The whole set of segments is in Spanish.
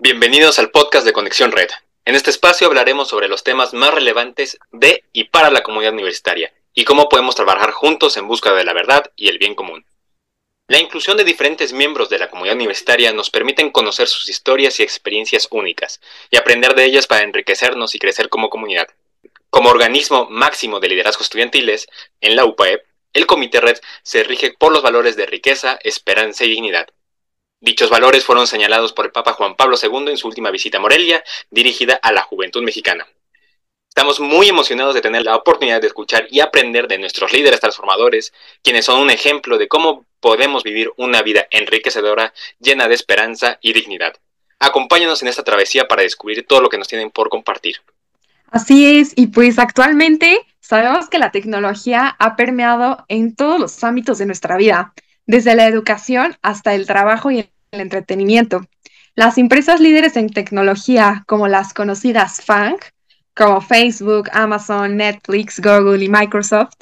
Bienvenidos al podcast de Conexión Red. En este espacio hablaremos sobre los temas más relevantes de y para la comunidad universitaria y cómo podemos trabajar juntos en busca de la verdad y el bien común. La inclusión de diferentes miembros de la comunidad universitaria nos permiten conocer sus historias y experiencias únicas y aprender de ellas para enriquecernos y crecer como comunidad. Como organismo máximo de liderazgo estudiantiles, en la UPAEP, el Comité Red se rige por los valores de riqueza, esperanza y dignidad. Dichos valores fueron señalados por el Papa Juan Pablo II en su última visita a Morelia, dirigida a la juventud mexicana. Estamos muy emocionados de tener la oportunidad de escuchar y aprender de nuestros líderes transformadores, quienes son un ejemplo de cómo podemos vivir una vida enriquecedora, llena de esperanza y dignidad. Acompáñanos en esta travesía para descubrir todo lo que nos tienen por compartir. Así es, y pues actualmente sabemos que la tecnología ha permeado en todos los ámbitos de nuestra vida, desde la educación hasta el trabajo y el entretenimiento. Las empresas líderes en tecnología, como las conocidas FANG, como Facebook, Amazon, Netflix, Google y Microsoft,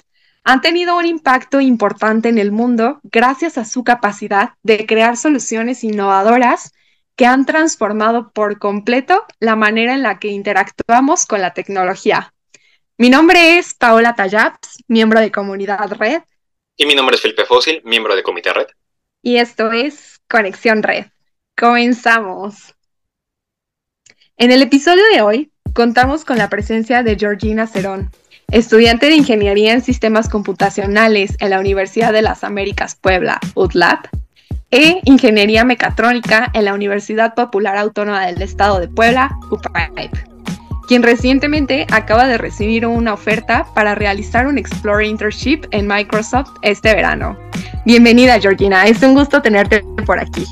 han tenido un impacto importante en el mundo gracias a su capacidad de crear soluciones innovadoras que han transformado por completo la manera en la que interactuamos con la tecnología. Mi nombre es Paola Tallaps, miembro de Comunidad Red. Y mi nombre es Felipe Fósil, miembro de Comité Red. Y esto es Conexión Red. Comenzamos. En el episodio de hoy contamos con la presencia de Georgina Cerón, estudiante de Ingeniería en Sistemas Computacionales en la Universidad de las Américas Puebla, UTLAP, e Ingeniería Mecatrónica en la Universidad Popular Autónoma del Estado de Puebla, UPAEP, quien recientemente acaba de recibir una oferta para realizar un Explorer Internship en Microsoft este verano. Bienvenida, Georgina, es un gusto tenerte por aquí.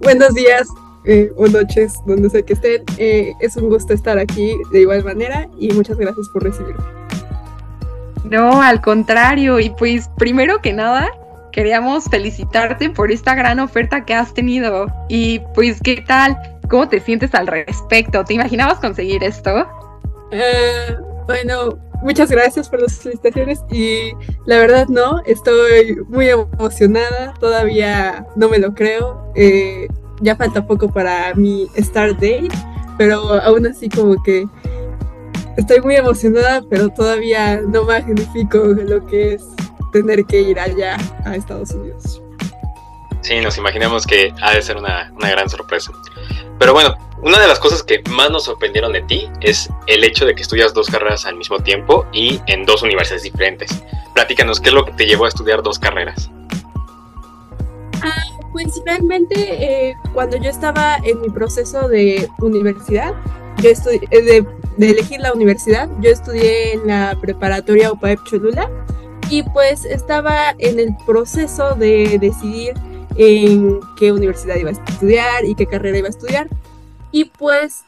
Buenos días, eh, o noches, donde sea que estén. Eh, es un gusto estar aquí de igual manera y muchas gracias por recibirme. No, al contrario, y pues primero que nada, queríamos felicitarte por esta gran oferta que has tenido. Y pues, ¿qué tal? ¿Cómo te sientes al respecto? ¿Te imaginabas conseguir esto? Eh, bueno, muchas gracias por las felicitaciones y la verdad no, estoy muy emocionada, todavía no me lo creo. Eh, ya falta poco para mi start date, pero aún así como que estoy muy emocionada, pero todavía no magnifico lo que es tener que ir allá a Estados Unidos. Sí, nos imaginamos que ha de ser una, una gran sorpresa. Pero bueno, una de las cosas que más nos sorprendieron de ti es el hecho de que estudias dos carreras al mismo tiempo y en dos universidades diferentes. Platícanos, ¿qué es lo que te llevó a estudiar dos carreras? Ah, principalmente eh, cuando yo estaba en mi proceso de universidad, yo estudié, eh, de, elegir la universidad, yo estudié en la preparatoria UPAEP Cholula y pues estaba en el proceso de decidir en qué universidad iba a estudiar y qué carrera iba a estudiar. Y pues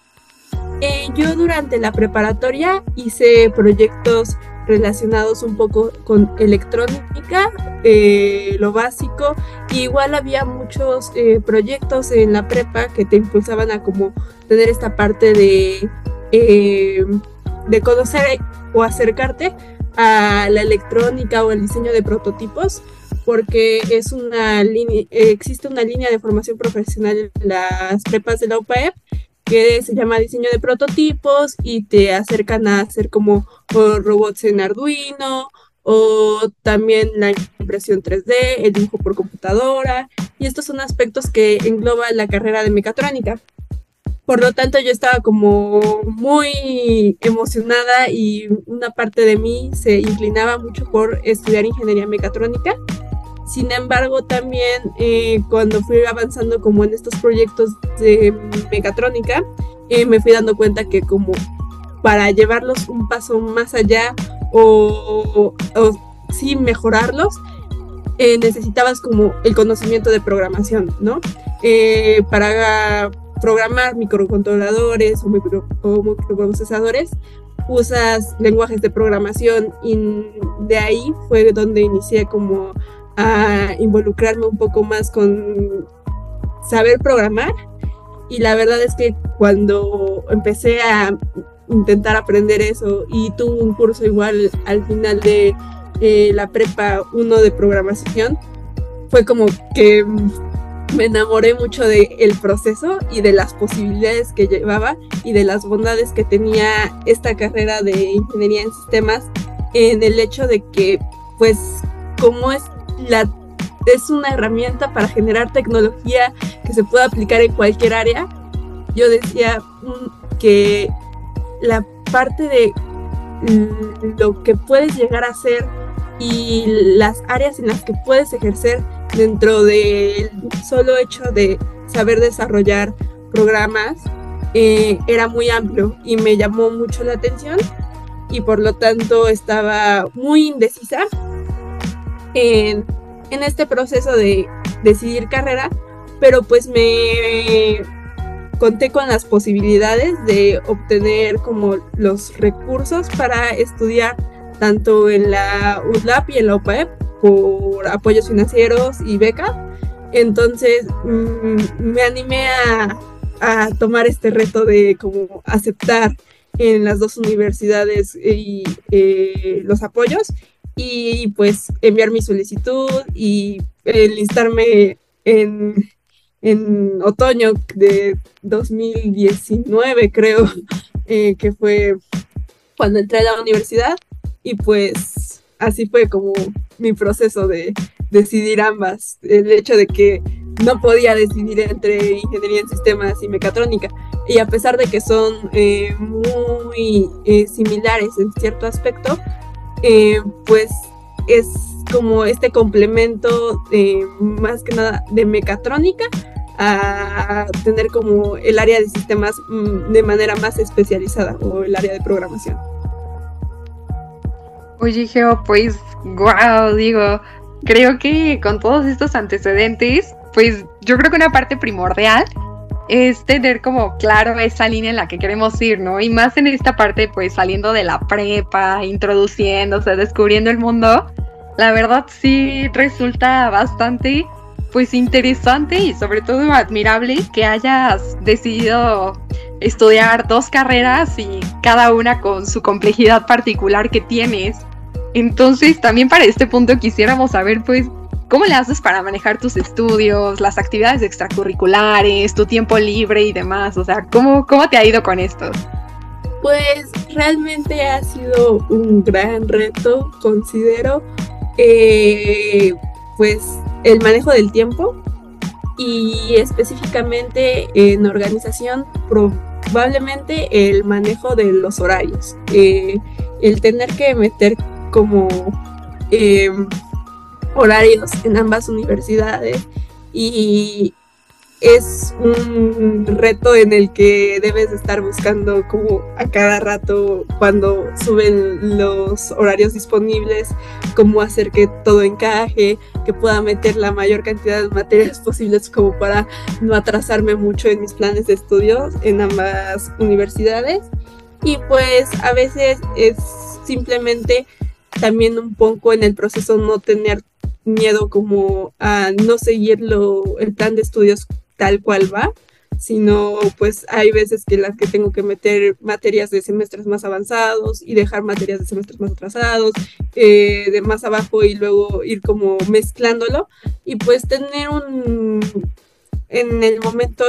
eh, yo durante la preparatoria hice proyectos relacionados un poco con electrónica, eh, lo básico. igual había muchos eh, proyectos en la prepa que te impulsaban a como tener esta parte de, eh, de conocer o acercarte a la electrónica o el diseño de prototipos porque es una línea, existe una línea de formación profesional en las prepas de la UPAEP que se llama diseño de prototipos y te acercan a hacer como robots en Arduino o también la impresión 3D, el dibujo por computadora y estos son aspectos que engloba la carrera de mecatrónica. Por lo tanto, yo estaba como muy emocionada y una parte de mí se inclinaba mucho por estudiar ingeniería mecatrónica sin embargo, también eh, cuando fui avanzando como en estos proyectos de mecatrónica, eh, me fui dando cuenta que como para llevarlos un paso más allá o, sí mejorarlos, eh, necesitabas como el conocimiento de programación, ¿no? para programar microcontroladores o, micro, o microprocesadores, usas lenguajes de programación y de ahí fue donde inicié como a involucrarme un poco más con saber programar. Y la verdad es que cuando empecé a intentar aprender eso y tuve un curso igual al final de eh, la prepa 1 de programación, fue como que me enamoré mucho del el proceso y de las posibilidades que llevaba y de las bondades que tenía esta carrera de ingeniería en sistemas en el hecho de que pues como es la es una herramienta para generar tecnología que se pueda aplicar en cualquier área. Yo decía mm, que la parte de lo que puedes llegar a ser y las áreas en las que puedes ejercer dentro del solo hecho de saber desarrollar programas eh, era muy amplio y me llamó mucho la atención y por lo tanto estaba muy indecisa en, este proceso de decidir carrera, pero pues me conté con las posibilidades de obtener como los recursos para estudiar tanto en la UDLAP y en la OPAEP por apoyos financieros y becas. Entonces mm, me animé a, a, tomar este reto de como aceptar en las dos universidades y, eh, los apoyos y pues enviar mi solicitud y enlistarme en, en otoño de 2019 creo eh, que fue cuando entré a la universidad y pues así fue como mi proceso de decidir ambas. El hecho de que no podía decidir entre ingeniería en sistemas y mecatrónica. Y a pesar de que son eh, muy eh, similares en cierto aspecto, eh, pues es como este complemento más que nada de mecatrónica a tener como el área de sistemas mm, de manera más especializada o el área de programación. Oye, Geo, pues, wow, digo, creo que con todos estos antecedentes, pues yo creo que una parte primordial es tener como claro esa línea en la que queremos ir, ¿no? Y más en esta parte, pues saliendo de la prepa, introduciéndose, descubriendo el mundo, la verdad sí resulta bastante, pues interesante y sobre todo admirable que hayas decidido estudiar dos carreras y cada una con su complejidad particular que tienes. Entonces, también para este punto quisiéramos saber, pues, ¿cómo le haces para manejar tus estudios, las actividades extracurriculares, tu tiempo libre y demás? O sea, ¿cómo, cómo te ha ido con esto? Pues realmente ha sido un gran reto, considero, eh, pues el manejo del tiempo y específicamente en organización probablemente el manejo de los horarios, eh, el tener que meter como em, horarios en ambas universidades y es un reto en el que debes estar buscando como a cada rato cuando suben los horarios disponibles, cómo hacer que todo encaje, que pueda meter la mayor cantidad de materias posibles como para no atrasarme mucho en mis planes de estudios en ambas universidades. Y pues a veces es simplemente también un poco en el proceso no tener miedo como a no seguir el plan de estudios tal cual va, sino pues hay veces que las que tengo que meter materias de semestres más avanzados y dejar materias de semestres más atrasados, eh, de más abajo y luego ir como mezclándolo. Y pues tener un, en el momento,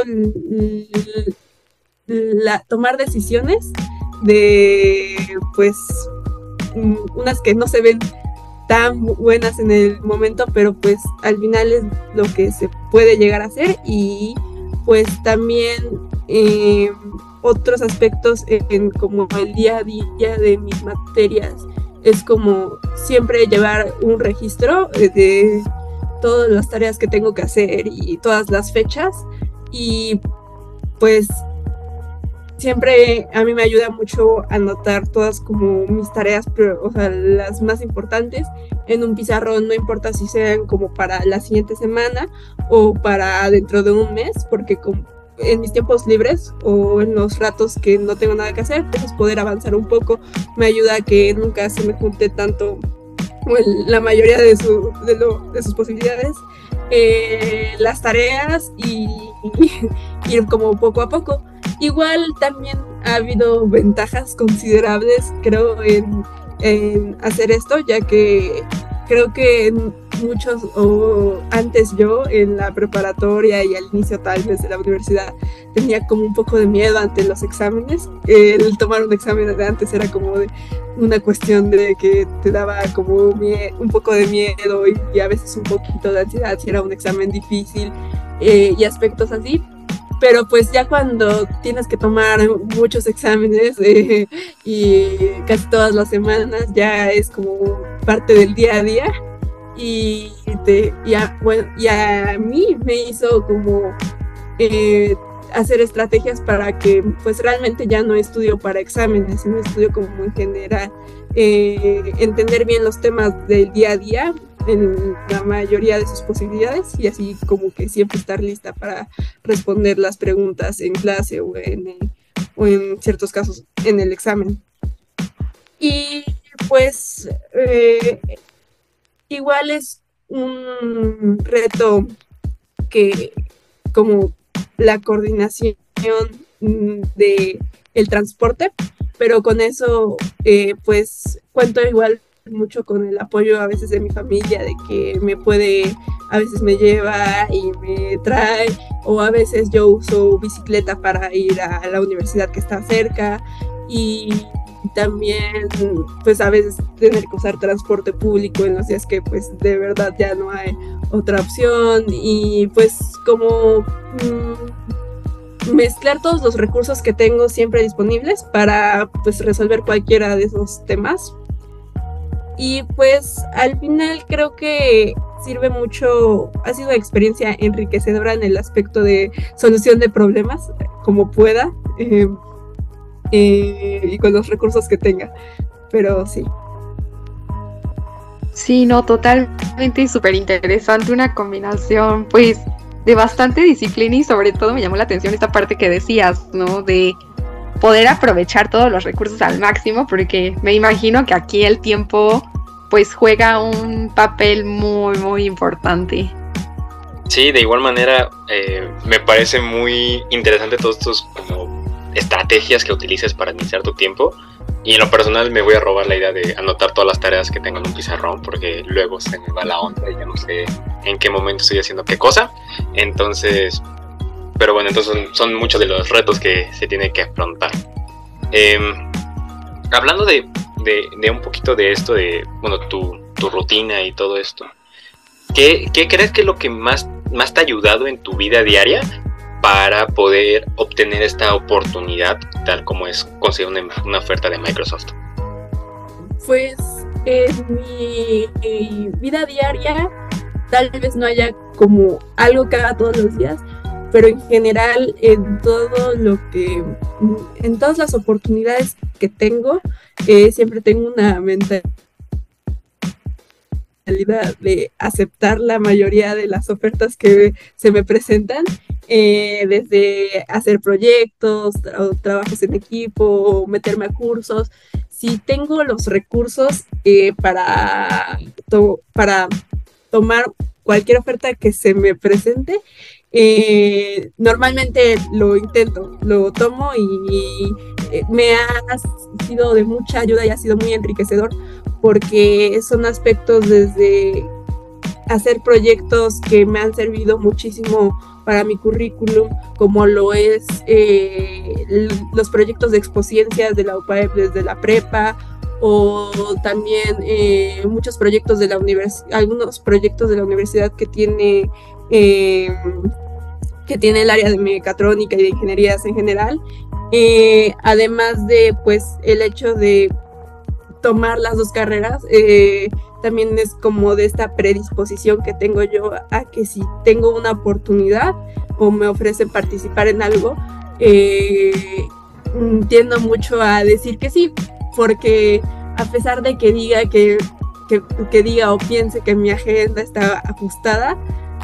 la, tomar decisiones de pues Mm, unas que no se ven tan buenas en el momento, pero pues al final es lo que se puede llegar a hacer y pues también eh, otros aspectos en, como el día a día de mis materias es como siempre llevar un registro de todas las tareas que tengo que hacer y todas las fechas y pues siempre a mí me ayuda mucho anotar todas como mis tareas, o sea, las más importantes en un pizarrón, no importa si sean como para la siguiente semana o para dentro de un mes, porque como en mis tiempos libres o en los ratos que no tengo nada que hacer, pues poder avanzar un poco me ayuda a que nunca se me junte tanto la mayoría de, su, de, lo, de sus posibilidades eh, las tareas y ir como poco a poco. Igual también ha habido ventajas considerables, creo, en, hacer esto, ya que creo que muchos, o antes yo en la preparatoria y al inicio tal vez de la universidad, tenía como un poco de miedo ante los exámenes. El tomar un examen de antes era como de una cuestión de que te daba como un poco de miedo y, a veces un poquito de ansiedad si era un examen difícil eh, y aspectos así pero pues ya cuando tienes que tomar muchos exámenes eh, y casi todas las semanas ya es como parte del día a día. Y, te, bueno, y a mí me hizo como eh, hacer estrategias para que pues realmente ya no estudio para exámenes, sino estudio como en general, eh, entender bien los temas del día a día en la mayoría de sus posibilidades y así como que siempre estar lista para responder las preguntas en clase o en, o en ciertos casos en el examen. Y pues eh, igual es un reto que como la coordinación de transporte, pero con eso eh, pues cuento igual mucho con el apoyo a veces de mi familia, de que me puede, a veces me lleva y me trae, o a veces yo uso bicicleta para ir a la universidad que está cerca. Y también pues a veces tener que usar transporte público en los días que pues de verdad ya no hay otra opción. Y pues como mm, mezclar todos los recursos que tengo siempre disponibles para pues resolver cualquiera de esos temas y pues al final creo que sirve mucho, ha sido experiencia enriquecedora en el aspecto de solución de problemas, como pueda, eh, eh, y con los recursos que tenga. Pero sí. Sí, no, totalmente súper interesante, una combinación, pues, de bastante disciplina y sobre todo me llamó la atención esta parte que decías, ¿no? De poder aprovechar todos los recursos al máximo, porque me imagino que aquí el tiempo pues juega un papel muy, muy importante. Sí, de igual manera eh, me parece muy interesante todos estos como estrategias que utilices para iniciar tu tiempo. Y en lo personal me voy a robar la idea de anotar todas las tareas que tengo en un pizarrón porque luego se me va la onda y ya no sé en qué momento estoy haciendo qué cosa. Entonces, pero bueno, entonces son, muchos de los retos que se tiene que afrontar. Em, hablando de, un poquito de esto, de bueno, tu, rutina y todo esto, ¿qué, crees que es lo que más, más te ha ayudado en tu vida diaria para poder obtener esta oportunidad, tal como es conseguir una, oferta de Microsoft? Pues en mi vida diaria tal vez no haya como algo que haga todos los días, pero en general en todo lo que, en todas las oportunidades que tengo, eh, siempre tengo una mentalidad de aceptar la mayoría de las ofertas que se me presentan, eh, desde hacer proyectos, trabajos en equipo, meterme a cursos. Si tengo los recursos eh, para, para tomar cualquier oferta que se me presente, eh, normalmente lo intento, lo tomo y, eh, me ha sido de mucha ayuda y ha sido muy enriquecedor porque son aspectos desde hacer proyectos que me han servido muchísimo para mi currículum, como lo es eh, los proyectos de expociencias de la UPAEP desde la prepa, o también muchos proyectos de la universidad, algunos proyectos de la universidad que tiene que tiene el área de mecatrónica y de ingenierías en general, eh, además de pues el hecho de tomar las dos carreras, eh, también es como de esta predisposición que tengo yo a que si tengo una oportunidad o me ofrecen participar en algo, eh, tiendo mucho a decir que sí, porque a pesar de que diga que, que, que diga o piense que mi agenda está ajustada,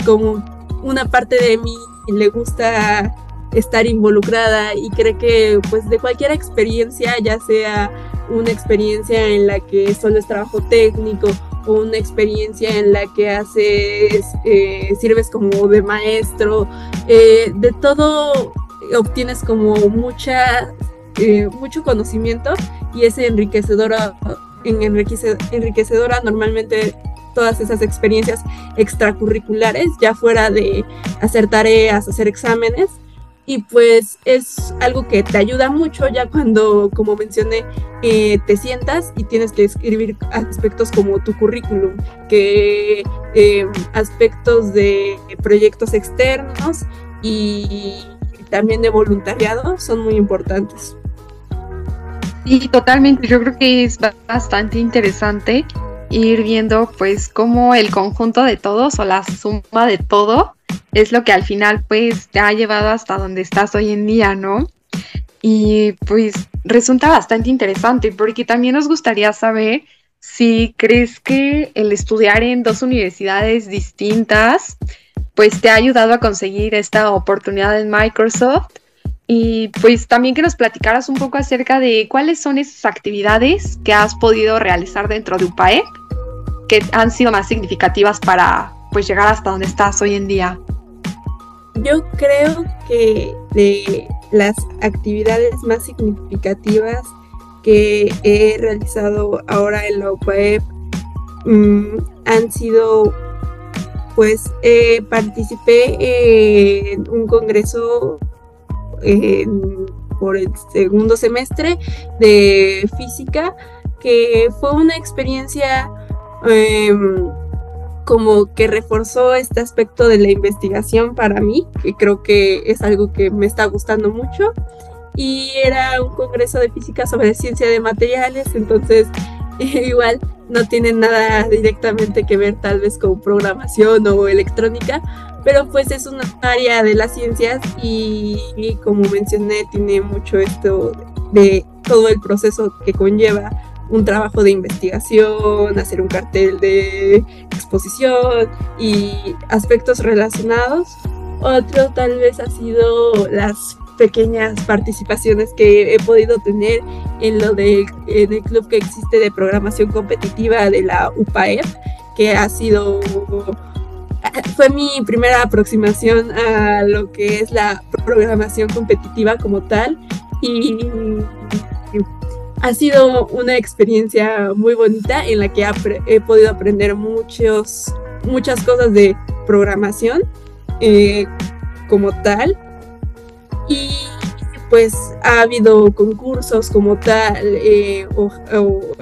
como una parte de mí le gusta estar involucrada y cree que pues de cualquier experiencia, ya sea una experiencia en la que solo es trabajo técnico una experiencia en la que haces, eh, sirves como de maestro, eh, de todo obtienes como mucha, eh, mucho conocimiento y es enriquecedora, en enriquecedora normalmente todas esas experiencias extracurriculares, ya fuera de hacer tareas, hacer exámenes, y pues es algo que te ayuda mucho ya cuando, como mencioné, eh, te sientas y tienes que escribir aspectos como tu currículum, que eh, aspectos de proyectos externos y también de voluntariado son muy importantes. Sí, totalmente. Yo creo que es bastante interesante ir viendo pues cómo el conjunto de todos o la suma de todo es lo que al final pues te ha llevado hasta donde estás hoy en día, ¿no? Y pues resulta bastante interesante porque también nos gustaría saber si crees que el estudiar en dos universidades distintas pues te ha ayudado a conseguir esta oportunidad en Microsoft y pues también que nos platicaras un poco acerca de cuáles son esas actividades que has podido realizar dentro de UPAEP que han sido más significativas para pues llegar hasta donde estás hoy en día. Yo creo que de las actividades más significativas que he realizado ahora en la UPAEP mm, han sido pues eh, participé en un congreso por el segundo semestre de física que fue una experiencia em, como que reforzó este aspecto de la investigación para mí, que creo que es algo que me está gustando mucho. Y era un congreso de física sobre ciencia de materiales, entonces igual no tiene nada directamente que ver tal vez con programación o electrónica, pero pues es una área de las ciencias y, y como mencioné tiene mucho esto de todo el proceso que conlleva un trabajo de investigación, hacer un cartel de exposición y aspectos relacionados. Otro tal vez ha sido las pequeñas participaciones que he podido tener en lo del en el club que existe de programación competitiva de la UPAEP, que ha sido fue mi primera aproximación a lo que es la programación competitiva como tal y ha sido una experiencia muy bonita en la que he podido aprender muchos, muchas cosas de programación eh, como tal. Y pues ha habido concursos como tal, eh, o,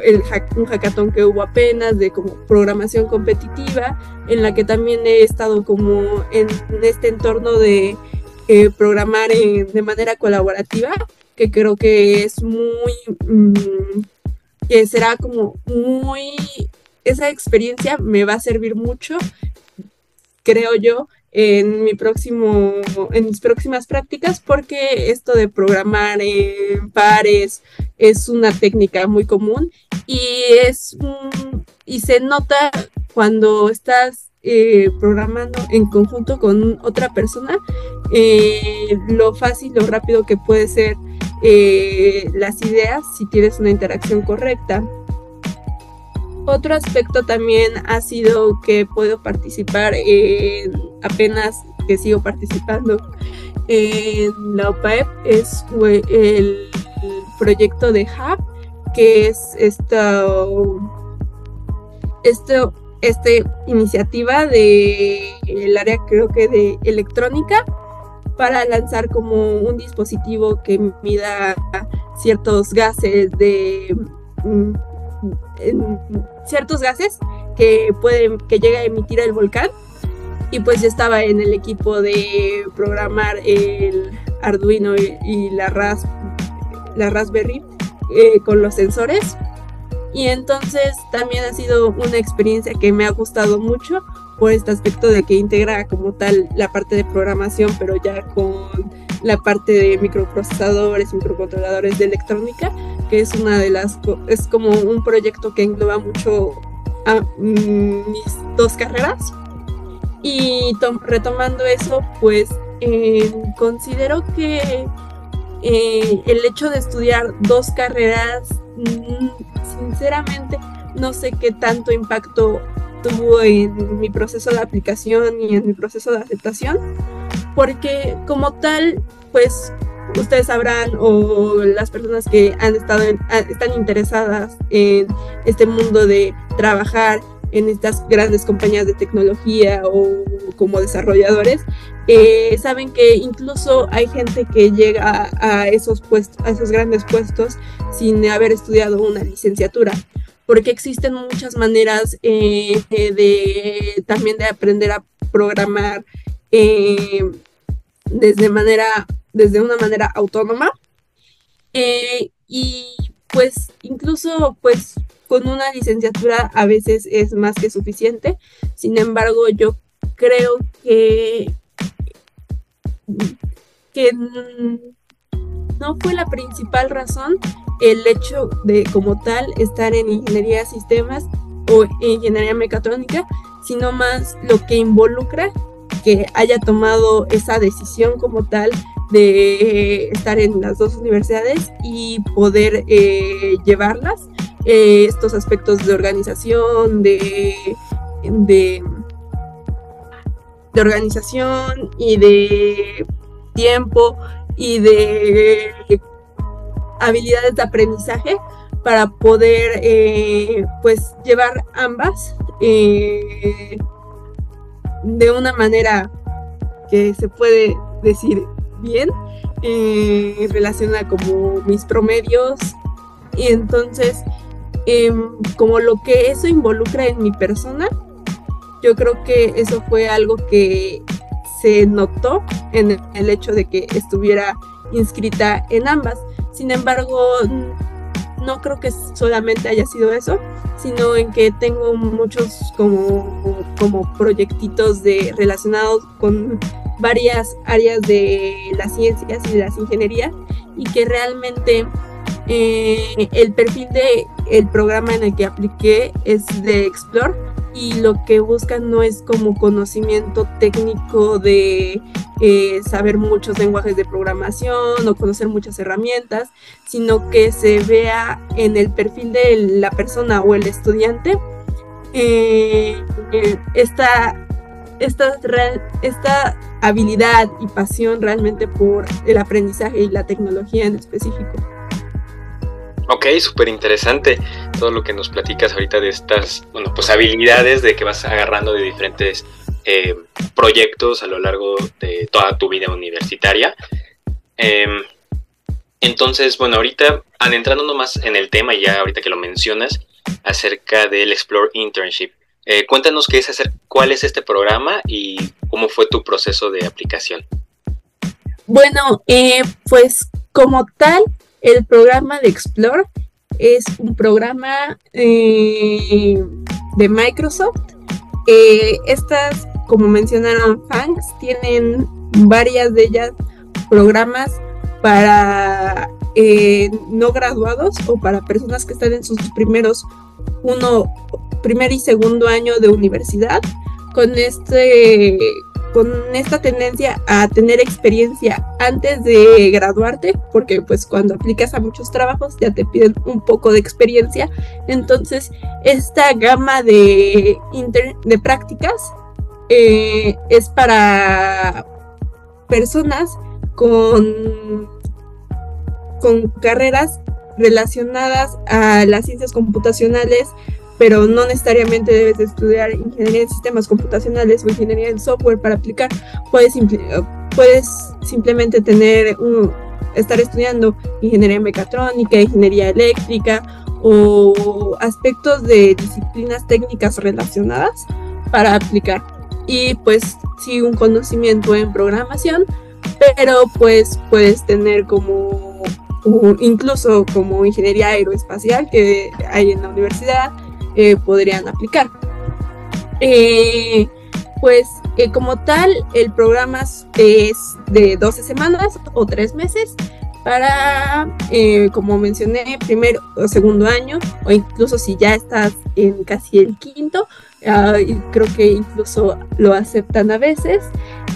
el un hackathon que hubo apenas de como programación competitiva, en la que también he estado como en, este entorno de eh, programar de manera colaborativa que creo que es muy, mm, que será como muy, esa experiencia me va a servir mucho, creo yo, en mi próximo, en mis próximas prácticas, porque esto de programar en pares es una técnica muy común y es y se nota cuando estás eh, programando en conjunto con otra persona, eh, lo fácil, lo rápido que puede ser eh, las ideas si tienes una interacción correcta. Otro aspecto también ha sido que puedo participar en, apenas que sigo participando en la OPAEP, es el proyecto de Hub, que es esta, esta, iniciativa del área creo que de electrónica para lanzar como un dispositivo que mida ciertos gases de mm, ciertos gases que pueden que llega a emitir el volcán. Y pues yo estaba en el equipo de programar el Arduino y, la, Ras, la Raspberry eh, con los sensores. Y entonces también ha sido una experiencia que me ha gustado mucho por este aspecto de que integra como tal la parte de programación, pero ya con la parte de microprocesadores, microcontroladores de electrónica, que es una de las, es como un proyecto que engloba mucho a mis dos carreras. Y retomando eso, pues eh, considero que eh, el hecho de estudiar dos carreras, mm, sinceramente, no sé qué tanto impacto tuvo en mi proceso de aplicación y en mi proceso de aceptación, porque como tal, pues ustedes sabrán o las personas que han estado están interesadas en este mundo de trabajar en estas grandes compañías de tecnología o como desarrolladores, eh, saben que incluso hay gente que llega a, esos puestos, a esos grandes puestos sin haber estudiado una licenciatura, porque existen muchas maneras eh, de también de aprender a programar eh, desde manera desde una manera autónoma eh, y pues incluso pues con una licenciatura a veces es más que suficiente. Sin embargo, yo creo que, que no fue la principal razón el hecho de como tal estar en ingeniería de sistemas o ingeniería mecatrónica, sino más lo que involucra que haya tomado esa decisión como tal de estar en las dos universidades y poder eh, llevarlas, eh, estos aspectos de organización, de, de, de, organización y de tiempo y de habilidades de aprendizaje para poder eh, pues llevar ambas de una manera que se puede decir bien eh, relaciona como mis promedios. Y entonces em, como lo que eso involucra en mi persona yo creo que eso fue algo que se notó en el hecho de que estuviera inscrita en ambas sin embargo no creo que solamente haya sido eso sino en que tengo muchos como, como proyectitos de relacionados con varias áreas de las ciencias y de las ingenierías y que realmente eh, el perfil de el programa en el que apliqué es de Explore y lo que buscan no es como conocimiento técnico de eh, saber muchos lenguajes de programación o conocer muchas herramientas, sino que se vea en el perfil de la persona o el estudiante eh, esta esta, esta habilidad y pasión realmente por el aprendizaje y la tecnología en específico. Ok, súper interesante todo lo que nos platicas ahorita de estas, bueno, pues habilidades de que vas agarrando de diferentes eh, proyectos a lo largo de toda tu vida universitaria. Em, entonces, bueno, ahorita adentrándonos más en el tema, ya ahorita que lo mencionas, acerca del Explore Internship. Eh, cuéntanos qué es hacer, cuál es este programa y cómo fue tu proceso de aplicación. Bueno, eh, pues como tal, el programa de Explore es un programa eh, de Microsoft. estas, como mencionaron fans, tienen varias de ellas programas para no graduados o para personas que están en sus primeros uno primer y segundo año de universidad con este con esta tendencia a tener experiencia antes de graduarte, porque pues cuando aplicas a muchos trabajos ya te piden un poco de experiencia. Entonces, esta gama de, de prácticas eh, es para personas con, con carreras relacionadas a las ciencias computacionales, pero no necesariamente debes estudiar ingeniería en sistemas computacionales o ingeniería en software para aplicar. Puedes, puedes simplemente tener un, estar estudiando ingeniería mecatrónica, ingeniería eléctrica o aspectos de disciplinas técnicas relacionadas para aplicar. Y pues sí, un conocimiento en programación, pero pues puedes tener como incluso como ingeniería aeroespacial que hay en la universidad, eh, podrían aplicar. Eh, pues eh, como tal, el programa es de 12 semanas o 3 meses para, como mencioné, primer o segundo año, o incluso si ya estás en casi el quinto, ah, creo que incluso lo aceptan a veces.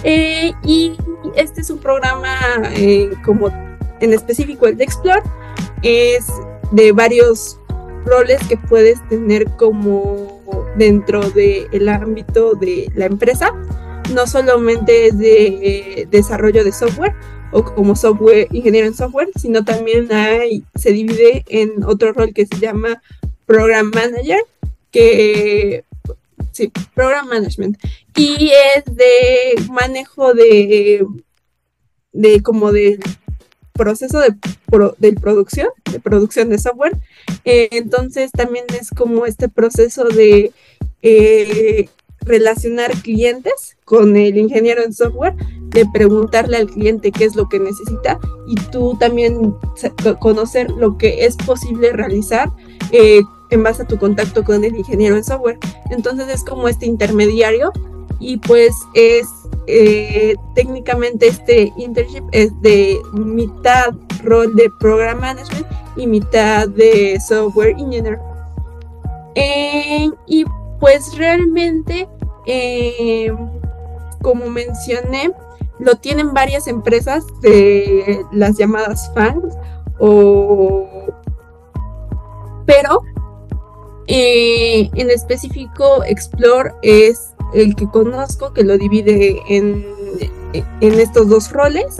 y este es un programa como en específico el de Explore, es de varios roles que puedes tener como dentro del ámbito de la empresa. No solamente es de desarrollo de software o como software ingeniero en software, sino también hay, se divide en otro rol que se llama program manager, que sí, program management, y es de manejo de, de como de proceso de, producción, de producción de software. Eh, entonces también es como este proceso de eh, relacionar clientes con el ingeniero en software, de preguntarle al cliente qué es lo que necesita y tú también conocer lo que es posible realizar eh, en base a tu contacto con el ingeniero en software. Entonces es como este intermediario y pues es eh, técnicamente este internship es de mitad rol de program management y mitad de software engineer. Eh, y pues realmente, eh, como mencioné, lo tienen varias empresas de las llamadas fans o pero en específico Explore es el que conozco, que lo divide en, en estos dos roles.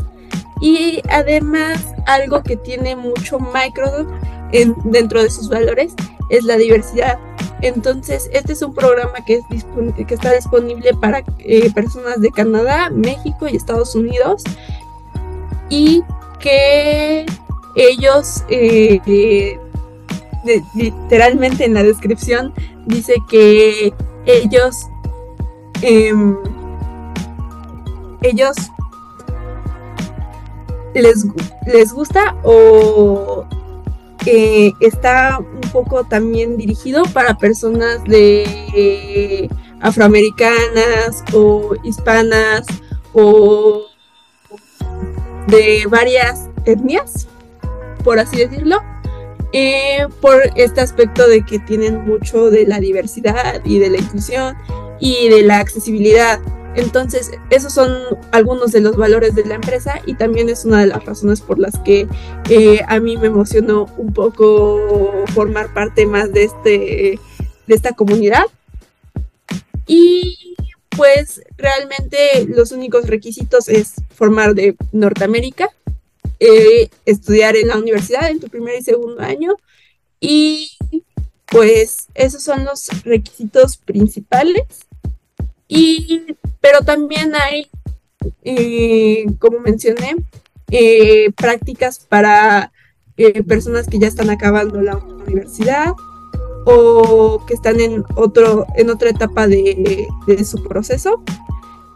Y además, algo que tiene mucho Microsoft en, dentro de sus valores es la diversidad. Entonces, este es un programa que, es que está disponible para eh, personas de Canadá, México y Estados Unidos. Y que ellos, eh, eh, literalmente en la descripción, dice que ellos Em, ellos les, les gusta o eh, está un poco también dirigido para personas de afroamericanas o hispanas o de varias etnias, por así decirlo, eh, por este aspecto de que tienen mucho de la diversidad y de la inclusión y de la accesibilidad. Entonces, esos son algunos de los valores de la empresa y también es una de las razones por las que eh, a mí me emocionó un poco formar parte más de, este, de esta comunidad. Y pues realmente los únicos requisitos es formar de Norteamérica, eh, estudiar en la universidad en tu primer y segundo año y pues esos son los requisitos principales y, pero también hay, eh, como mencioné, eh, prácticas para eh, personas que ya están acabando la universidad o que están en, otro, en otra etapa de, de su proceso.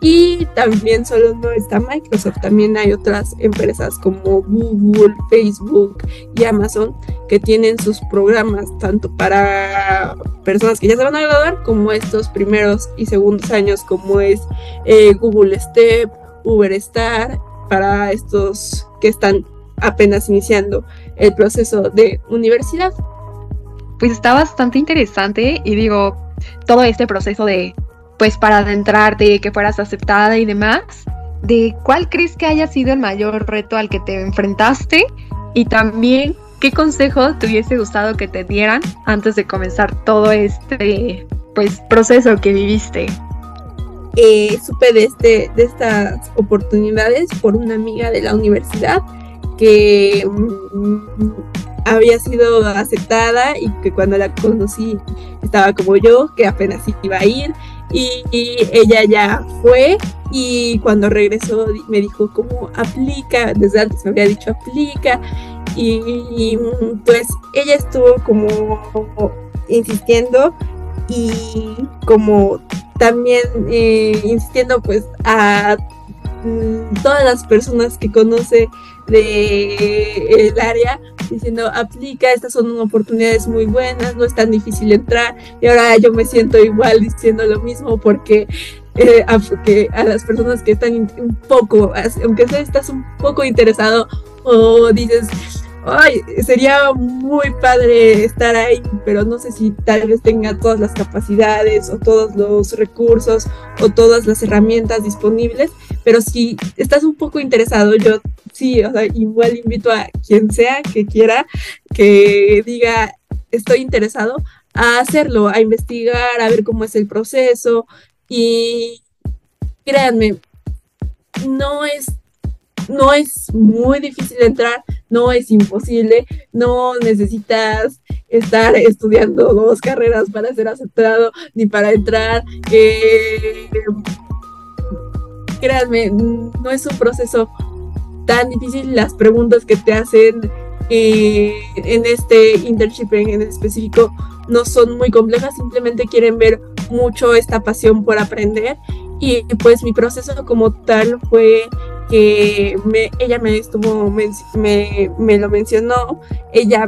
Y también solo no está Microsoft, también hay otras empresas como Google, Facebook y Amazon que tienen sus programas tanto para personas que ya se van a graduar como estos primeros y segundos años como es eh, Google Step, Uber Star, para estos que están apenas iniciando el proceso de universidad. Pues está bastante interesante y digo, todo este proceso de pues para adentrarte, que fueras aceptada y demás, de cuál crees que haya sido el mayor reto al que te enfrentaste y también qué consejo te hubiese gustado que te dieran antes de comenzar todo este pues proceso que viviste. Eh, supe de, este, de estas oportunidades por una amiga de la universidad que mm, había sido aceptada y que cuando la conocí estaba como yo, que apenas iba a ir y, ella ya fue y cuando regresó me dijo como aplica, desde antes me había dicho aplica y, pues ella estuvo como insistiendo y como también eh, insistiendo pues a mm, todas las personas que conoce de el área diciendo aplica, estas son oportunidades muy buenas, no es tan difícil entrar y ahora yo me siento igual diciendo lo mismo porque eh, a, a las personas que están un poco, aunque estás un poco interesado o dices, ay, sería muy padre estar ahí, pero no sé si tal vez tenga todas las capacidades o todos los recursos o todas las herramientas disponibles, pero si estás un poco interesado, yo sí, o sea, igual invito a quien sea que quiera que diga, estoy interesado a hacerlo, a investigar, a ver cómo es el proceso y créanme, no es no es muy difícil entrar, no es imposible, no necesitas estar estudiando dos carreras para ser aceptado ni para entrar. Eh, no es un proceso tan difícil. Las preguntas que te hacen eh, en este internship en específico no son muy complejas, simplemente quieren ver mucho esta pasión por aprender. Y pues mi proceso como tal fue que ella me estuvo, me lo mencionó, ella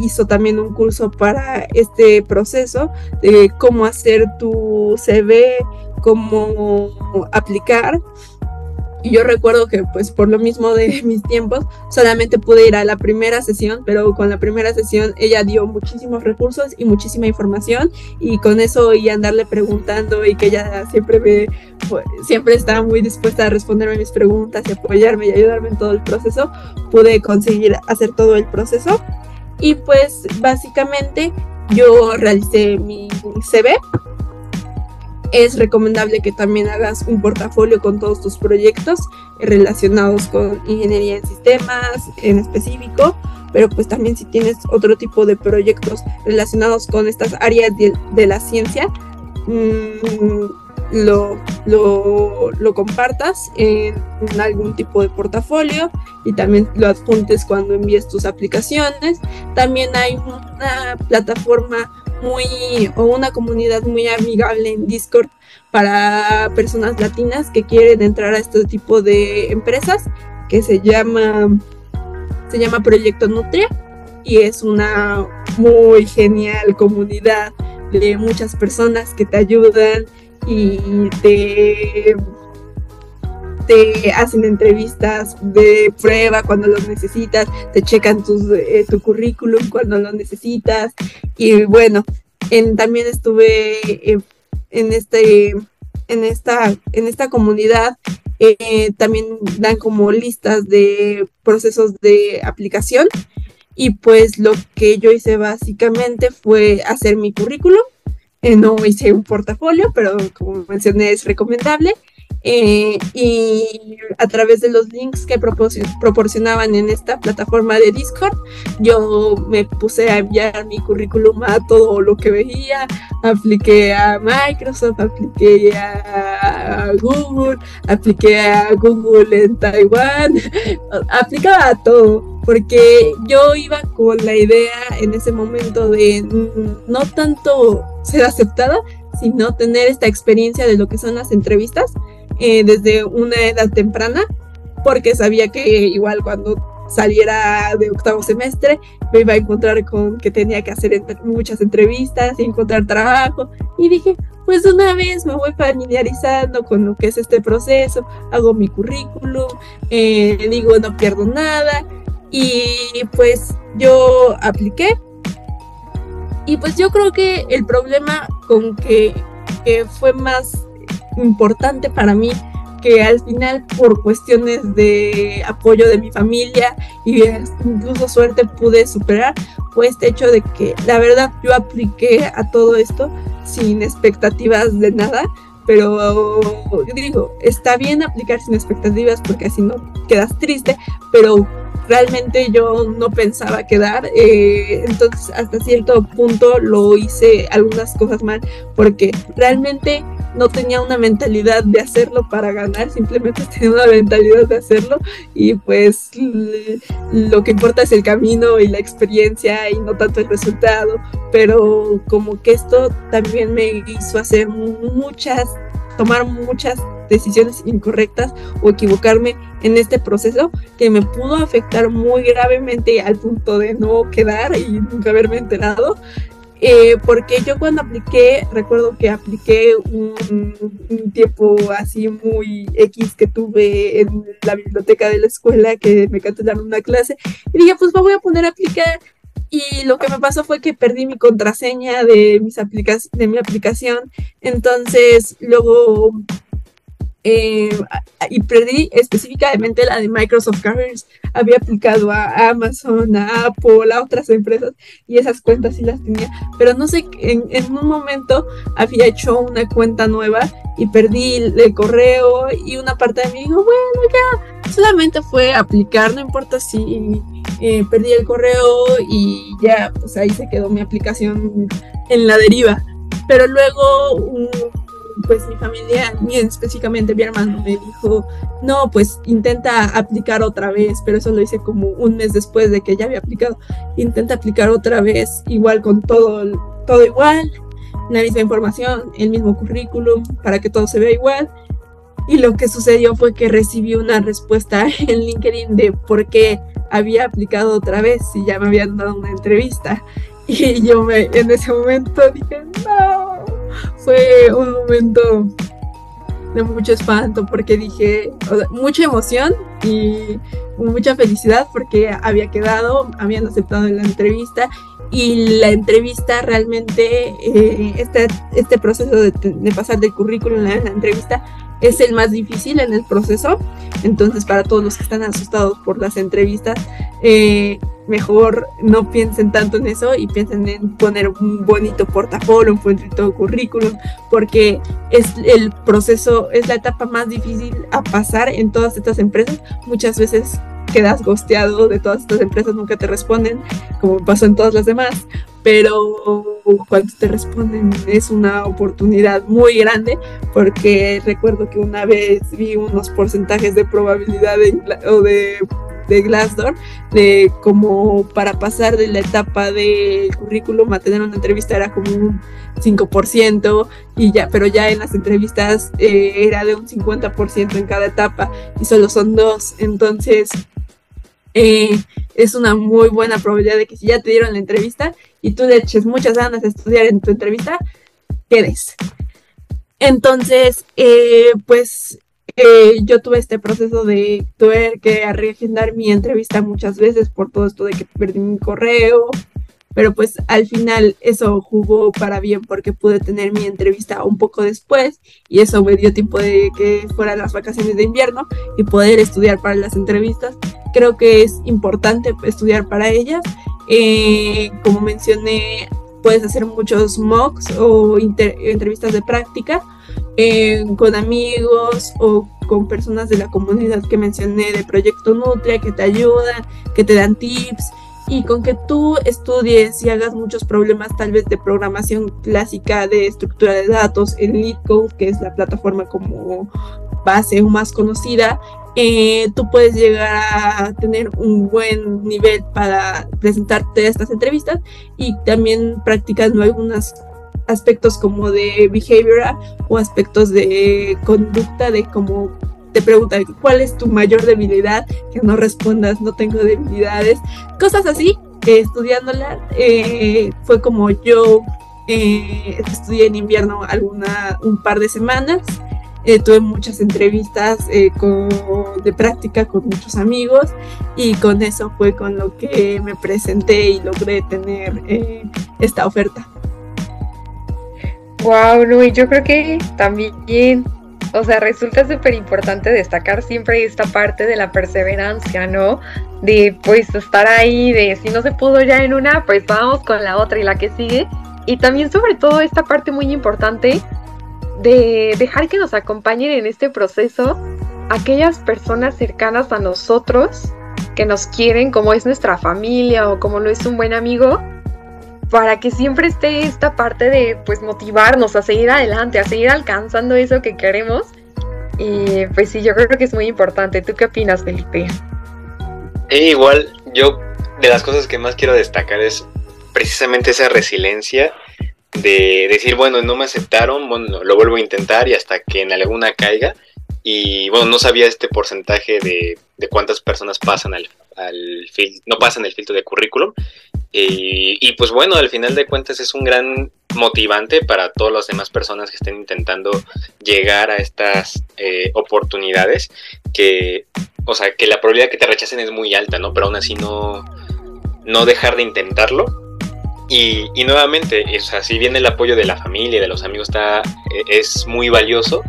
hizo también un curso para este proceso de cómo hacer tu CV, cómo aplicar y yo recuerdo que pues por lo mismo de mis tiempos solamente pude ir a la primera sesión, pero con la primera sesión ella dio muchísimos recursos y muchísima información y con eso y andarle preguntando y que ella siempre me pues, siempre estaba muy dispuesta a responderme mis preguntas y apoyarme y ayudarme en todo el proceso, pude conseguir hacer todo el proceso. Y pues básicamente yo realicé mi CV es recomendable que también hagas un portafolio con todos tus proyectos relacionados con ingeniería en sistemas en específico, pero pues también si tienes otro tipo de proyectos relacionados con estas áreas de, la ciencia, mm, lo, lo, compartas en, algún tipo de portafolio y también lo adjuntes cuando envíes tus aplicaciones. También hay una plataforma muy o una comunidad muy amigable en Discord para personas latinas que quieren entrar a este tipo de empresas que se llama se llama Proyecto Nutria y es una muy genial comunidad de muchas personas que te ayudan y te te hacen entrevistas de prueba cuando los necesitas, te checan eh, tu currículum cuando lo necesitas. Y bueno, en, también estuve en, este, en, esta, en esta comunidad. Eh, también dan como listas de procesos de aplicación y pues lo que yo hice básicamente fue hacer mi currículum. Eh, no hice un portafolio, pero como mencioné es recomendable. Eh, y a través de los links que proporcionaban en esta plataforma de Discord, yo me puse a enviar mi currículum a todo lo que veía, apliqué a Microsoft, apliqué a Google, apliqué a Google en Taiwán, aplicaba a todo, porque yo iba con la idea en ese momento de no tanto ser aceptada, sino tener esta experiencia de lo que son las entrevistas eh, desde una edad temprana, porque sabía que igual cuando saliera de octavo semestre me iba a encontrar con que tenía que hacer muchas entrevistas y encontrar trabajo. Y dije, pues una vez me voy familiarizando con lo que es este proceso, hago mi currículum, eh, digo, no pierdo nada. Y pues yo apliqué. Y pues yo creo que el problema con que, que fue más importante para mí que al final por cuestiones de apoyo de mi familia y incluso suerte pude superar fue este hecho de que la verdad yo apliqué a todo esto sin expectativas de nada pero digo, está bien aplicar sin expectativas porque así no quedas triste, pero realmente yo no pensaba quedar, eh, entonces hasta cierto punto lo hice algunas cosas mal porque realmente no tenía una mentalidad de hacerlo para ganar, simplemente tenía una mentalidad de hacerlo y pues lo que importa es el camino y la experiencia y no tanto el resultado, pero como que esto también me hizo hacer muchas, tomar muchas decisiones incorrectas o equivocarme en este proceso que me pudo afectar muy gravemente al punto de no quedar y nunca haberme enterado. Eh, porque yo cuando apliqué, recuerdo que apliqué un, tiempo así muy X que tuve en la biblioteca de la escuela, que me cancelaron una clase, y dije, pues me voy a poner a aplicar. Y lo que me pasó fue que perdí mi contraseña de, mis de mi aplicación, entonces luego eh, y perdí específicamente la de Microsoft Careers. Había aplicado a Amazon, a Apple, a otras empresas y esas cuentas sí las tenía. Pero no sé, en, en un momento había hecho una cuenta nueva y perdí el, correo y una parte de mí dijo, bueno, ya, solamente fue aplicar, no importa si eh, perdí el correo y ya, pues ahí se quedó mi aplicación en la deriva. Pero luego pues mi familia, específicamente mi hermano, me dijo, no, pues intenta aplicar otra vez, pero eso lo hice como un mes después de que ya había aplicado. Intenta aplicar otra vez, igual con todo, todo igual, la misma información, el mismo currículum, para que todo se vea igual. Y lo que sucedió fue que recibí una respuesta en LinkedIn de por qué había aplicado otra vez y ya me habían dado una entrevista. Y yo me, en ese momento dije, no, fue un momento de mucho espanto porque dije, mucha emoción y mucha felicidad porque había quedado, habían aceptado la entrevista y la entrevista realmente, eh, este, este proceso de, pasar del currículum a la entrevista es el más difícil en el proceso. Entonces, para todos los que están asustados por las entrevistas, eh, mejor no piensen tanto en eso y piensen en poner un bonito portafolio, un bonito currículum, porque es el proceso, es la etapa más difícil a pasar en todas estas empresas. Muchas veces quedas gosteado de todas estas empresas, nunca te responden, como pasó en todas las demás, pero cuando te responden es una oportunidad muy grande, porque recuerdo que una vez vi unos porcentajes de probabilidad o de de Glassdoor, de como para pasar de la etapa del currículum a tener una entrevista era como un 5% y ya, pero ya en las entrevistas eh, era de un 50% en cada etapa y solo son dos, entonces eh, es una muy buena probabilidad de que si ya te dieron la entrevista y tú le eches muchas ganas de estudiar en tu entrevista, quedes. Entonces, eh, pues yo tuve este proceso de tuve que reagendar mi entrevista muchas veces por todo esto de que perdí mi correo, pero pues al final eso jugó para bien porque pude tener mi entrevista un poco después y eso me dio tiempo de que fueran las vacaciones de invierno y poder estudiar para las entrevistas. Creo que es importante estudiar para ellas. Eh, como mencioné, puedes hacer muchos mocks o entrevistas de práctica con amigos o con personas de la comunidad que mencioné de Proyecto Nutria que te ayudan, que te dan tips y con que tú estudies y hagas muchos problemas tal vez de programación clásica de estructura de datos en LeetCode, que es la plataforma como base o más conocida, eh, tú puedes llegar a tener un buen nivel para presentarte a estas entrevistas y también practicando algunos aspectos como de behavioral o aspectos de conducta de cómo te preguntan cuál es tu mayor debilidad, que no respondas, no tengo debilidades, cosas así. estudiándola eh, fue como yo eh, estudié en invierno alguna un par de semanas. Eh, tuve muchas entrevistas de práctica con muchos amigos y con eso fue con lo que me presenté y logré tener esta oferta. Wow, Luis, yo creo que también o sea, resulta súper importante destacar siempre esta parte de la perseverancia, ¿no? De pues estar ahí, de si no se pudo ya en una, pues vamos con la otra y la que sigue. Y también sobre todo esta parte muy importante de dejar que nos acompañen en este proceso aquellas personas cercanas a nosotros que nos quieren como es nuestra familia o como lo es un buen amigo para que siempre esté esta parte de pues motivarnos a seguir adelante, a seguir alcanzando eso que queremos. Y pues sí, yo creo que es muy importante. ¿Tú qué opinas, Felipe? E igual, yo de las cosas que más quiero destacar es precisamente esa resiliencia de decir, bueno, no me aceptaron, bueno, lo vuelvo a intentar y hasta que en alguna caiga. Y bueno, no sabía este porcentaje de, de cuántas personas pasan al, al no pasan el filtro de currículum. Y, pues bueno, al final de cuentas es un gran motivante para todas las demás personas que estén intentando llegar a estas eh, oportunidades, que, o sea, que la probabilidad que te rechacen es muy alta, ¿no? Pero aún así no, no dejar de intentarlo. Y, nuevamente, o sea, si bien el apoyo de la familia y de los amigos está, e, es muy valioso,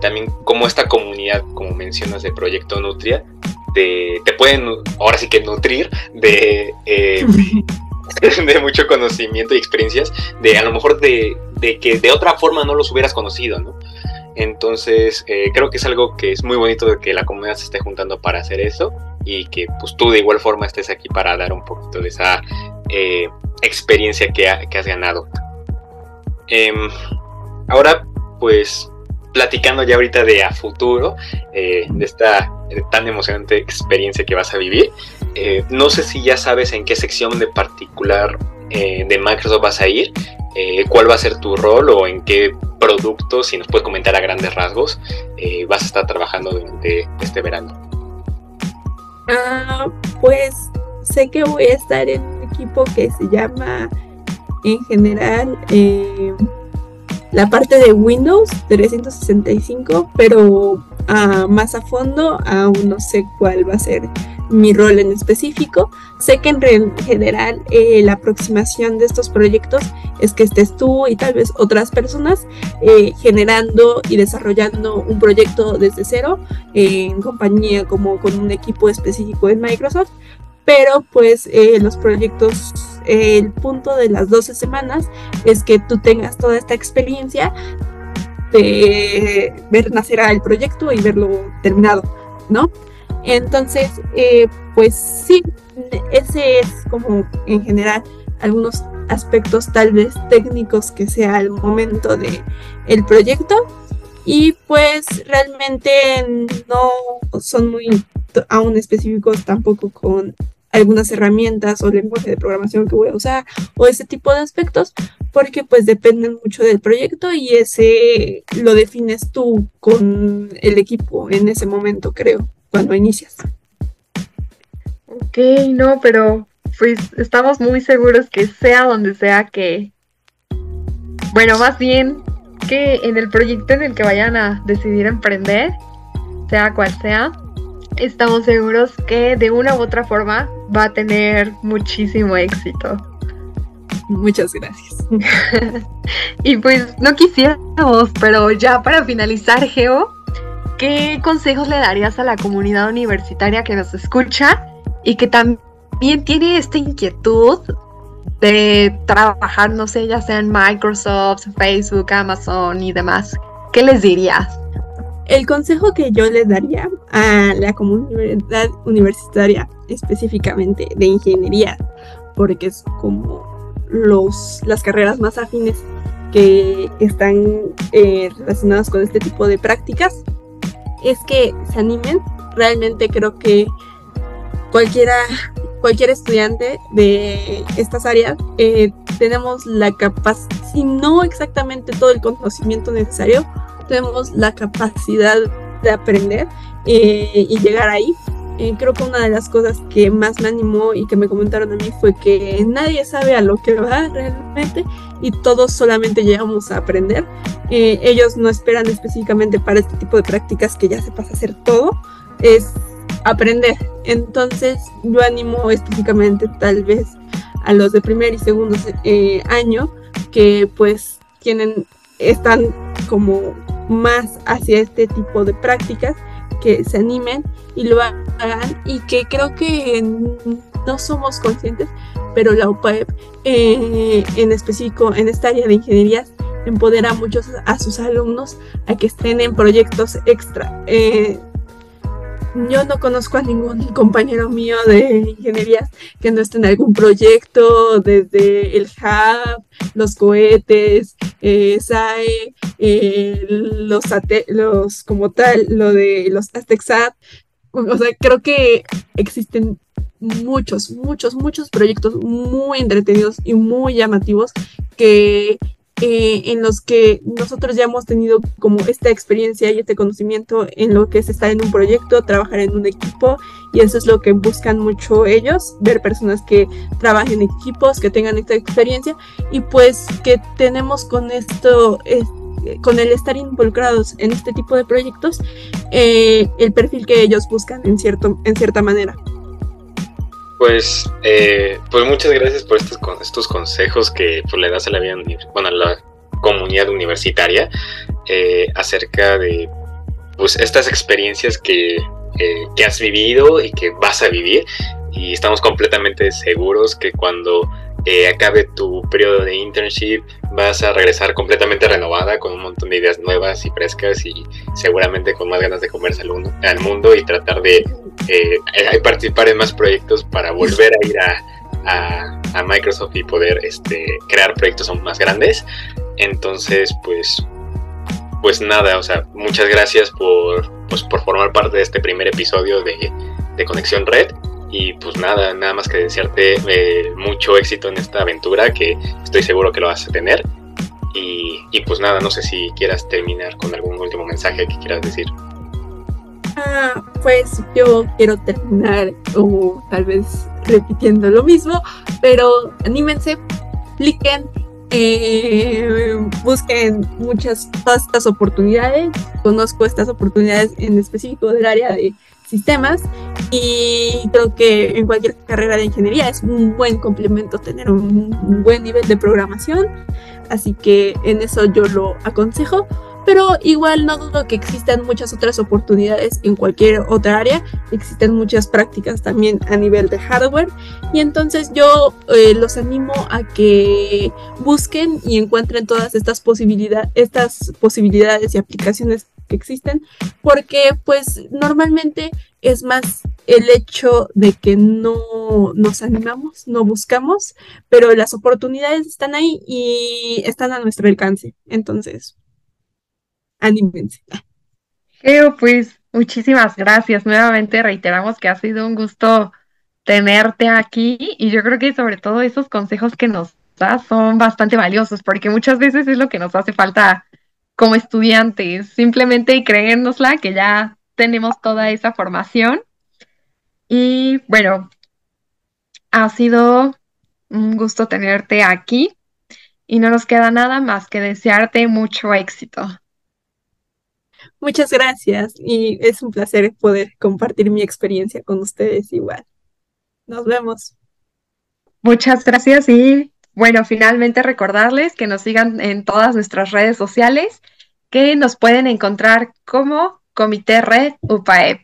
también cómo esta comunidad, como mencionas, de Proyecto Nutria, te, te pueden ahora sí que nutrir de, eh, de mucho conocimiento y experiencias, de a lo mejor de, de, que de otra forma no los hubieras conocido, ¿no? Entonces, eh, creo que es algo que es muy bonito de que la comunidad se esté juntando para hacer eso y que pues tú de igual forma estés aquí para dar un poquito de esa eh, experiencia que, que, has ganado. Em, ahora, pues, platicando ya ahorita de a futuro, eh, de esta tan emocionante experiencia que vas a vivir, no sé si ya sabes en qué sección de particular de Microsoft vas a ir, cuál va a ser tu rol o en qué productos, si nos puedes comentar a grandes rasgos, eh, vas a estar trabajando durante este verano? Ah, pues sé que voy a estar en un equipo que se llama en general eh, la parte de Windows 365, pero ah, más a fondo aún no sé cuál va a ser mi rol en específico. Sé que en general eh, la aproximación de estos proyectos es que estés tú y tal vez otras personas eh, generando y desarrollando un proyecto desde cero en compañía como con un equipo específico en Microsoft. Pero pues eh, los proyectos, el punto de las 12 semanas es que tú tengas toda esta experiencia de ver nacer el proyecto y verlo terminado, ¿no? Entonces, eh, pues sí, ese es como en general algunos aspectos tal vez técnicos que sea al momento de el proyecto y pues realmente no son muy aún específicos tampoco con algunas herramientas o lenguaje de programación que voy a usar o ese tipo de aspectos porque pues dependen mucho del proyecto y ese lo defines tú con el equipo en ese momento creo cuando inicias. Ok, no, pero pues estamos muy seguros que sea donde sea que, bueno, más bien que en el proyecto en el que vayan a decidir emprender, sea cual sea, estamos seguros que de una u otra forma va a tener muchísimo éxito. Muchas gracias. y pues no quisiéramos, pero ya para finalizar, Geo, ¿qué consejos le darías a la comunidad universitaria que nos escucha y que también tiene esta inquietud de trabajar, no sé, ya sea en Microsoft, Facebook, Amazon y demás? ¿Qué les dirías? El consejo que yo les daría a la comunidad universitaria, específicamente de ingeniería, porque es como los, las carreras más afines que están eh, relacionadas con este tipo de prácticas, es que se animen. Realmente creo que cualquiera, cualquier estudiante de estas áreas eh, tenemos la capacidad, si no exactamente todo el conocimiento necesario, tenemos la capacidad de aprender eh, y llegar ahí. Eh, creo que una de las cosas que más me animó y que me comentaron a mí fue que nadie sabe a lo que va realmente y todos solamente llegamos a aprender. Eh, ellos no esperan específicamente para este tipo de prácticas que ya se pasa a hacer todo, es aprender. Entonces yo animo específicamente tal vez a los de primer y segundo año que pues tienen, están como más hacia este tipo de prácticas, que se animen y lo hagan y que creo que no somos conscientes, pero la UPAEP eh, en específico en esta área de ingenierías empodera mucho a sus alumnos a que estén en proyectos extra. Eh, yo no conozco a ningún compañero mío de ingenierías que no esté en algún proyecto, desde el hub, los cohetes, eh, SAE, eh, los, los como tal, lo de los Aztexat. O sea, creo que existen muchos, muchos, muchos proyectos muy entretenidos y muy llamativos que eh, en los que nosotros ya hemos tenido como esta experiencia y este conocimiento en lo que es estar en un proyecto, trabajar en un equipo y eso es lo que buscan mucho ellos, ver personas que trabajen en equipos, que tengan esta experiencia y pues que tenemos con esto, con el estar involucrados en este tipo de proyectos, eh, el perfil que ellos buscan en, cierto, en cierta manera. Pues, eh, pues muchas gracias por estos, estos consejos que pues, le das a la vida, bueno, a la comunidad universitaria eh, acerca de pues estas experiencias que, eh, que has vivido y que vas a vivir. Y estamos completamente seguros que cuando eh, acabe tu periodo de internship vas a regresar completamente renovada con un montón de ideas nuevas y frescas y seguramente con más ganas de comerse al mundo, y tratar de eh, participar en más proyectos para volver a ir a, Microsoft y poder este, crear proyectos aún más grandes. Entonces, pues, pues nada, o sea, muchas gracias por, pues, por formar parte de este primer episodio de Conexión Red. Y pues nada, nada más que desearte eh, mucho éxito en esta aventura que estoy seguro que lo vas a tener. Y, y, pues nada, no sé si quieras terminar con algún último mensaje que quieras decir. Ah, pues yo quiero terminar o tal vez repitiendo lo mismo, pero anímense, apliquen, eh, busquen muchas estas oportunidades. Conozco estas oportunidades en específico del área de sistemas y creo que en cualquier carrera de ingeniería es un buen complemento tener un buen nivel de programación, así que en eso yo lo aconsejo pero igual no dudo que existan muchas otras oportunidades en cualquier otra área, existen muchas prácticas también a nivel de hardware y entonces yo eh, los animo a que busquen y encuentren todas estas, posibilidades estas posibilidades y aplicaciones que existen, porque pues normalmente es más el hecho de que no nos animamos, no buscamos, pero las oportunidades están ahí y están a nuestro alcance. Entonces, anímense. Geo, pues muchísimas gracias. Nuevamente reiteramos que ha sido un gusto tenerte aquí y yo creo que sobre todo esos consejos que nos das son bastante valiosos porque muchas veces es lo que nos hace falta como estudiantes, simplemente creérnosla que ya tenemos toda esa formación. Y bueno, ha sido un gusto tenerte aquí y no nos queda nada más que desearte mucho éxito. Muchas gracias y es un placer poder compartir mi experiencia con ustedes igual. Nos vemos. Muchas gracias y bueno, finalmente recordarles que nos sigan en todas nuestras redes sociales, que nos pueden encontrar como Comité Red UPAEP.